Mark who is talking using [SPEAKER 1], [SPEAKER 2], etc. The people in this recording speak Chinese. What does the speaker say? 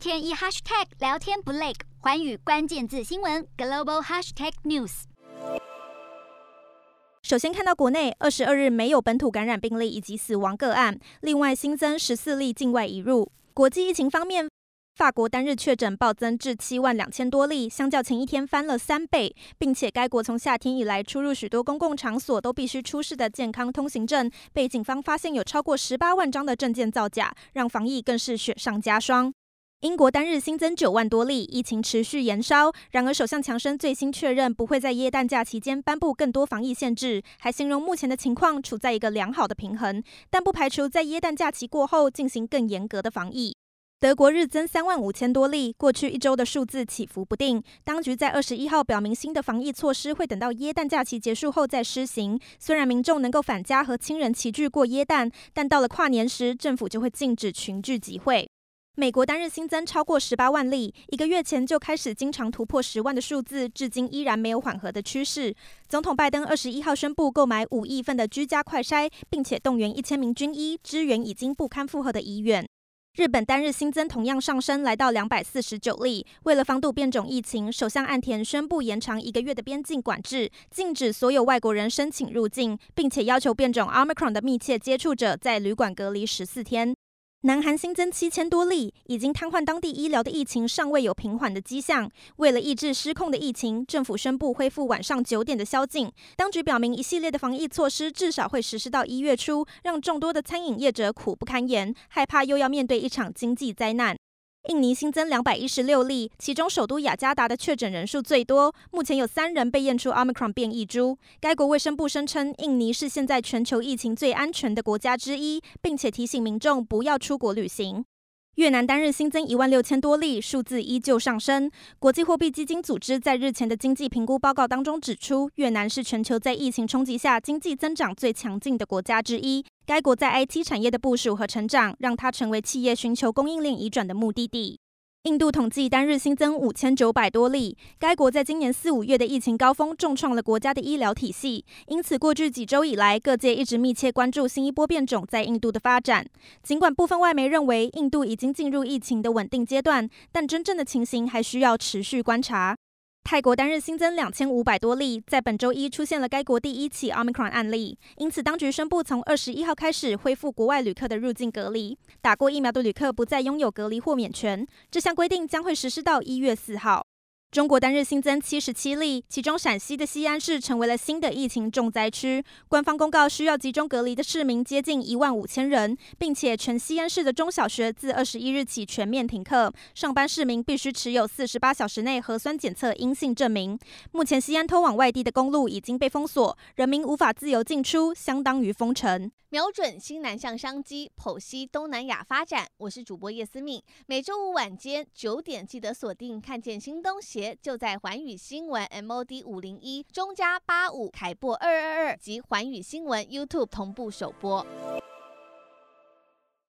[SPEAKER 1] 天一 hashtag 聊天不累，寰宇关键字新闻 global hashtag news。
[SPEAKER 2] 首先看到国内二十二日没有本土感染病例以及死亡个案，另外新增十四例境外移入。国际疫情方面，法国单日确诊暴增至七万两千多例，相较前一天翻了三倍，并且该国从夏天以来出入许多公共场所都必须出示的健康通行证，被警方发现有超过十八万张的证件造假，让防疫更是雪上加霜。英国单日新增九万多例，疫情持续延烧。然而，首相强生最新确认不会在耶诞假期间颁布更多防疫限制，还形容目前的情况处在一个良好的平衡，但不排除在耶诞假期过后进行更严格的防疫。德国日增三万五千多例，过去一周的数字起伏不定。当局在二十一号表明，新的防疫措施会等到耶诞假期结束后再施行。虽然民众能够返家和亲人齐聚过耶诞，但到了跨年时，政府就会禁止群聚集会。美国单日新增超过十八万例，一个月前就开始经常突破十万的数字，至今依然没有缓和的趋势。总统拜登二十一号宣布购买五亿份的居家快筛，并且动员一千名军医支援已经不堪负荷的医院。日本单日新增同样上升，来到两百四十九例。为了防堵变种疫情，首相岸田宣布延长一个月的边境管制，禁止所有外国人申请入境，并且要求变种 Omicron 的密切接触者在旅馆隔离十四天。南韩新增七千多例，已经瘫痪当地医疗的疫情尚未有平缓的迹象。为了抑制失控的疫情，政府宣布恢复晚上九点的宵禁。当局表明，一系列的防疫措施至少会实施到一月初，让众多的餐饮业者苦不堪言，害怕又要面对一场经济灾难。印尼新增两百一十六例，其中首都雅加达的确诊人数最多，目前有三人被验出 Omicron 变异株。该国卫生部声称，印尼是现在全球疫情最安全的国家之一，并且提醒民众不要出国旅行。越南单日新增一万六千多例，数字依旧上升。国际货币基金组织在日前的经济评估报告当中指出，越南是全球在疫情冲击下经济增长最强劲的国家之一。该国在 IT 产业的部署和成长，让它成为企业寻求供应链移转的目的地。印度统计单日新增五千九百多例。该国在今年四五月的疫情高峰重创了国家的医疗体系，因此过去几周以来，各界一直密切关注新一波变种在印度的发展。尽管部分外媒认为印度已经进入疫情的稳定阶段，但真正的情形还需要持续观察。泰国单日新增两千五百多例，在本周一出现了该国第一起 Omicron 案例，因此当局宣布从二十一号开始恢复国外旅客的入境隔离，打过疫苗的旅客不再拥有隔离豁免权。这项规定将会实施到一月四号。中国单日新增七十七例，其中陕西的西安市成为了新的疫情重灾区。官方公告，需要集中隔离的市民接近一万五千人，并且全西安市的中小学自二十一日起全面停课，上班市民必须持有四十八小时内核酸检测阴性证明。目前，西安通往外地的公路已经被封锁，人民无法自由进出，相当于封城。
[SPEAKER 3] 瞄准新南向商机，剖析东南亚发展。我是主播叶思敏，每周五晚间九点记得锁定，看见新东西节就在环宇新闻 MOD 五零一中加八五凯播二二二及环宇新闻 YouTube 同步首播。